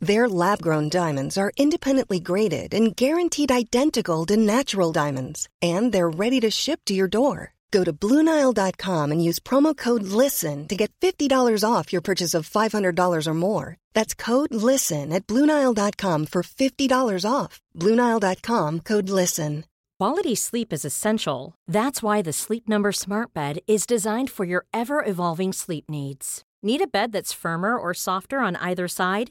Their lab grown diamonds are independently graded and guaranteed identical to natural diamonds, and they're ready to ship to your door. Go to Bluenile.com and use promo code LISTEN to get $50 off your purchase of $500 or more. That's code LISTEN at Bluenile.com for $50 off. Bluenile.com code LISTEN. Quality sleep is essential. That's why the Sleep Number Smart Bed is designed for your ever evolving sleep needs. Need a bed that's firmer or softer on either side?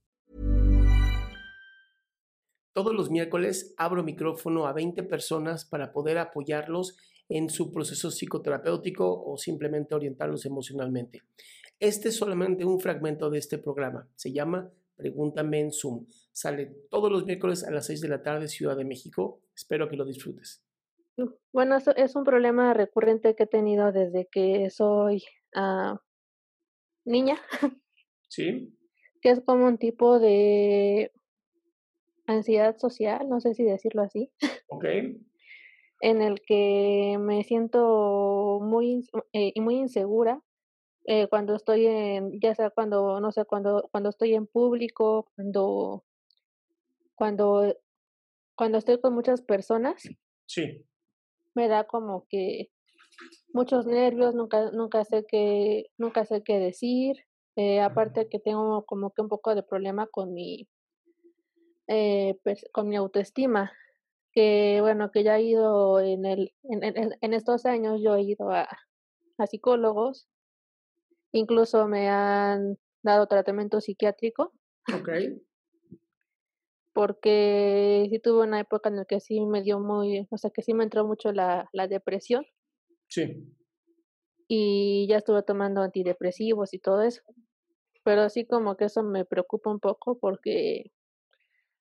Todos los miércoles abro micrófono a 20 personas para poder apoyarlos en su proceso psicoterapéutico o simplemente orientarlos emocionalmente. Este es solamente un fragmento de este programa. Se llama Pregúntame en Zoom. Sale todos los miércoles a las 6 de la tarde, Ciudad de México. Espero que lo disfrutes. Bueno, eso es un problema recurrente que he tenido desde que soy uh, niña. Sí. Que es como un tipo de ansiedad social, no sé si decirlo así. Ok. En el que me siento muy, eh, muy insegura eh, cuando estoy en, ya sea cuando, no sé, cuando, cuando estoy en público, cuando, cuando, cuando estoy con muchas personas. Sí. Me da como que muchos nervios, nunca, nunca sé qué, nunca sé qué decir. Eh, aparte que tengo como que un poco de problema con mi, eh, con mi autoestima, que bueno, que ya he ido en, el, en, en, en estos años, yo he ido a, a, psicólogos, incluso me han dado tratamiento psiquiátrico. Okay. Porque sí tuve una época en la que sí me dio muy, o sea, que sí me entró mucho la, la depresión. Sí. Y ya estuve tomando antidepresivos y todo eso. Pero sí como que eso me preocupa un poco porque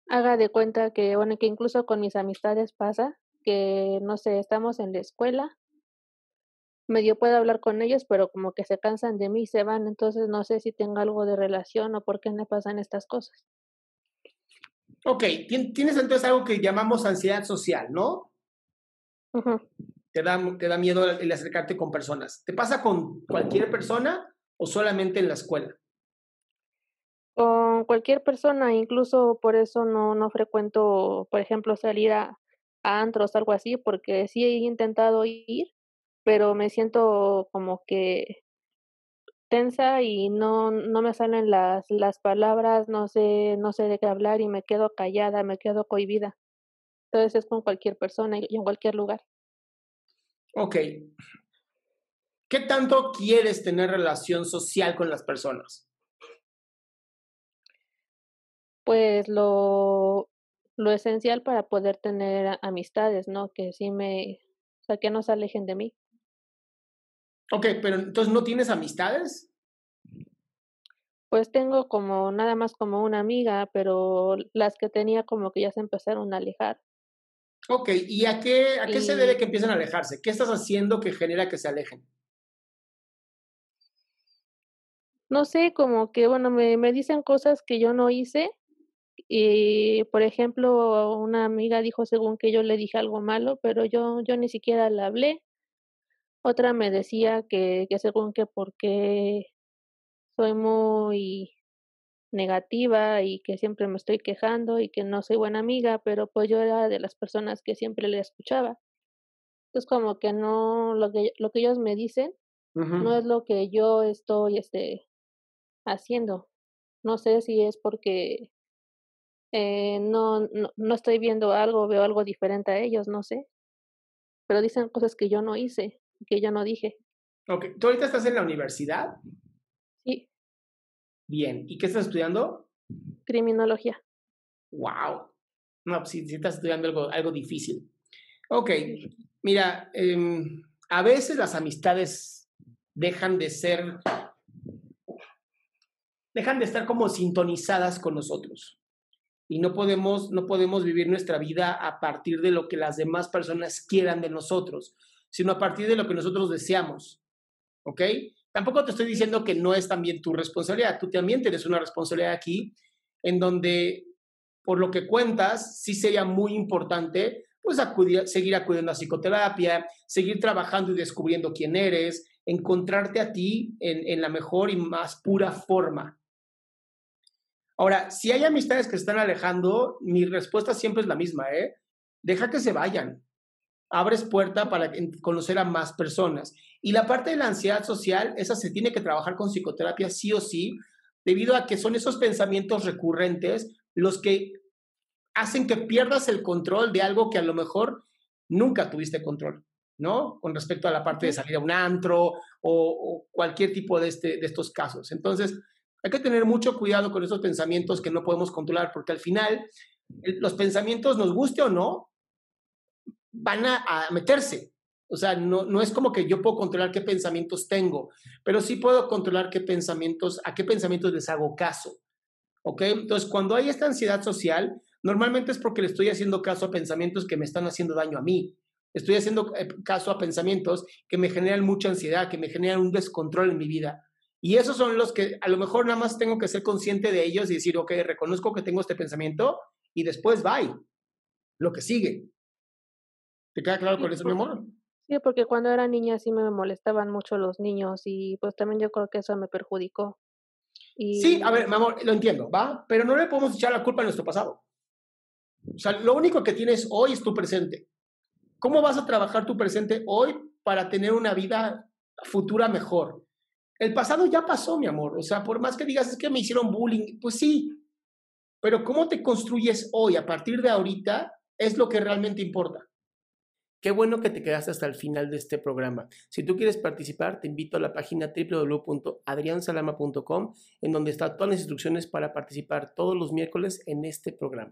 haga de cuenta que, bueno, que incluso con mis amistades pasa que, no sé, estamos en la escuela, medio puedo hablar con ellos, pero como que se cansan de mí y se van, entonces no sé si tengo algo de relación o por qué me pasan estas cosas. Ok, tienes entonces algo que llamamos ansiedad social, ¿no? Uh -huh. Te, da, te da miedo el acercarte con personas. ¿Te pasa con cualquier persona o solamente en la escuela? Con cualquier persona, incluso por eso no, no frecuento, por ejemplo, salir a, a antros, algo así, porque sí he intentado ir, pero me siento como que tensa y no, no me salen las, las palabras, no sé, no sé de qué hablar y me quedo callada, me quedo cohibida. Entonces es con cualquier persona y en cualquier lugar. Ok. ¿Qué tanto quieres tener relación social con las personas? Pues lo, lo esencial para poder tener amistades, ¿no? Que sí me, o sea, que no se alejen de mí. Ok, pero entonces no tienes amistades? Pues tengo como nada más como una amiga, pero las que tenía como que ya se empezaron a alejar. Ok, ¿y a qué, a qué y... se debe que empiecen a alejarse? ¿Qué estás haciendo que genera que se alejen? No sé, como que, bueno, me, me dicen cosas que yo no hice y, por ejemplo, una amiga dijo según que yo le dije algo malo, pero yo, yo ni siquiera le hablé. Otra me decía que, que según que porque soy muy negativa y que siempre me estoy quejando y que no soy buena amiga, pero pues yo era de las personas que siempre le escuchaba. Entonces como que no, lo que, lo que ellos me dicen uh -huh. no es lo que yo estoy este, haciendo. No sé si es porque eh, no, no, no estoy viendo algo, veo algo diferente a ellos, no sé. pero dicen cosas que yo no hice, que yo no dije. Ok, ¿tú ahorita estás en la universidad? Sí. Bien, ¿y qué estás estudiando? Criminología. Wow. No, pues sí, sí estás estudiando algo, algo difícil. Ok, mira, em, a veces las amistades dejan de ser, dejan de estar como sintonizadas con nosotros. Y no podemos, no podemos vivir nuestra vida a partir de lo que las demás personas quieran de nosotros, sino a partir de lo que nosotros deseamos. ¿Ok? Tampoco te estoy diciendo que no es también tu responsabilidad. Tú también tienes una responsabilidad aquí en donde, por lo que cuentas, sí sería muy importante pues acudir, seguir acudiendo a psicoterapia, seguir trabajando y descubriendo quién eres, encontrarte a ti en, en la mejor y más pura forma. Ahora, si hay amistades que se están alejando, mi respuesta siempre es la misma, ¿eh? Deja que se vayan. Abres puerta para conocer a más personas. Y la parte de la ansiedad social, esa se tiene que trabajar con psicoterapia sí o sí, debido a que son esos pensamientos recurrentes los que hacen que pierdas el control de algo que a lo mejor nunca tuviste control, ¿no? Con respecto a la parte de salir a un antro o, cualquier tipo de, este, de estos casos. Entonces, hay que tener mucho cuidado con esos pensamientos que no podemos controlar, porque al final los pensamientos, nos guste o no, van a, meterse. O sea, no, no es como que yo puedo controlar qué pensamientos tengo, pero sí puedo controlar qué pensamientos, a qué pensamientos les hago caso. ¿Ok? Entonces, cuando hay esta ansiedad social, normalmente es porque le estoy haciendo caso a pensamientos que me están haciendo daño a mí. Estoy haciendo eh, caso a pensamientos que me generan mucha ansiedad, que me generan un descontrol en mi vida. Y esos son los que a lo mejor nada más tengo que ser consciente de ellos y decir, ok, reconozco que tengo este pensamiento y después bye. Lo que sigue. ¿Te queda claro con eso, mi amor? Sí, porque cuando era niña sí me molestaban mucho los niños y pues también yo creo que eso me perjudicó. Sí, a ver, mi amor, lo entiendo, ¿va? Pero no le podemos echar la culpa a nuestro pasado. O sea, lo único que tienes hoy es tu presente. ¿Cómo vas a trabajar tu presente hoy para tener una vida futura mejor? El pasado ya pasó, mi amor. O sea, por más que digas, es que me hicieron bullying, pues sí. Pero cómo te construyes hoy, a partir de ahorita, es lo que realmente importa. Qué bueno que te quedaste hasta el final de este programa. Si tú quieres participar, te invito a la página www.adriansalama.com, en donde están todas las instrucciones para participar todos los miércoles en este programa.